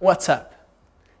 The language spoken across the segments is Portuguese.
what's up?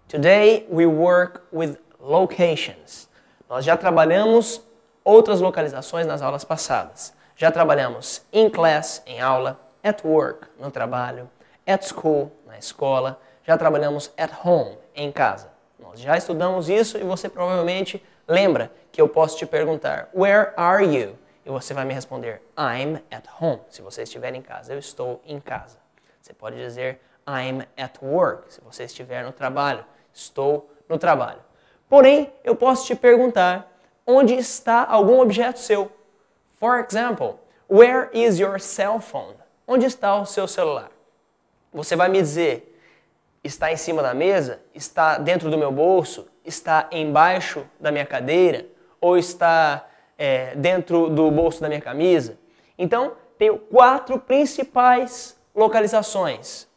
Today we work with locations. Nós já trabalhamos outras localizações nas aulas passadas. Já trabalhamos in class, em aula, at work, no trabalho, at school, na escola. Já trabalhamos at home, em casa. Nós já estudamos isso e você provavelmente lembra que eu posso te perguntar: Where are you? E você vai me responder: I'm at home. Se você estiver em casa, eu estou em casa. Você pode dizer I'm at work. Se você estiver no trabalho, estou no trabalho. Porém, eu posso te perguntar onde está algum objeto seu. For example, where is your cell phone? Onde está o seu celular? Você vai me dizer, está em cima da mesa, está dentro do meu bolso, está embaixo da minha cadeira ou está é, dentro do bolso da minha camisa? Então, tenho quatro principais localizações: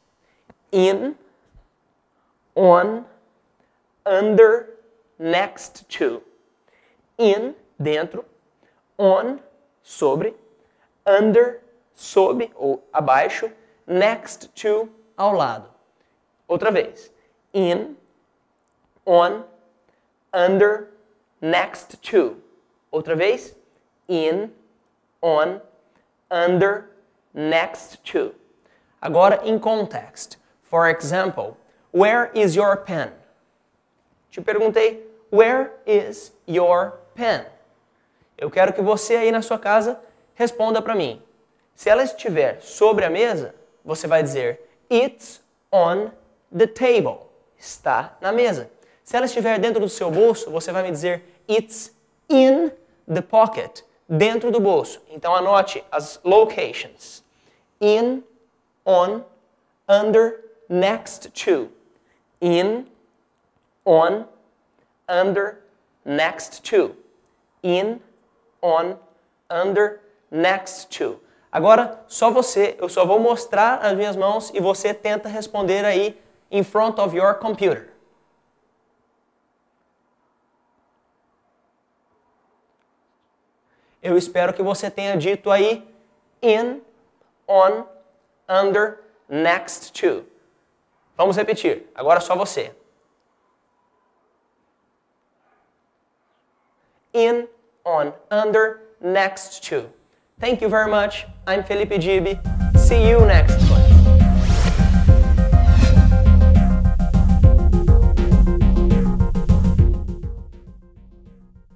in, on, under, next to. In, dentro, on, sobre, under, sob ou abaixo, next to, ao lado. Outra vez. In, on, under, next to. Outra vez. In, on, under, next to. Agora, in context. For example, where is your pen? Te perguntei, where is your pen? Eu quero que você aí na sua casa responda para mim. Se ela estiver sobre a mesa, você vai dizer it's on the table. Está na mesa. Se ela estiver dentro do seu bolso, você vai me dizer it's in the pocket. Dentro do bolso. Então anote as locations. In, on, under, next to. In, on, under, next to. In, on, under, next to. Agora, só você, eu só vou mostrar as minhas mãos e você tenta responder aí in front of your computer. Eu espero que você tenha dito aí in, on, under, next to. Vamos repetir. Agora só você. In, on, under, next to. Thank you very much. I'm Felipe Gibi. See you next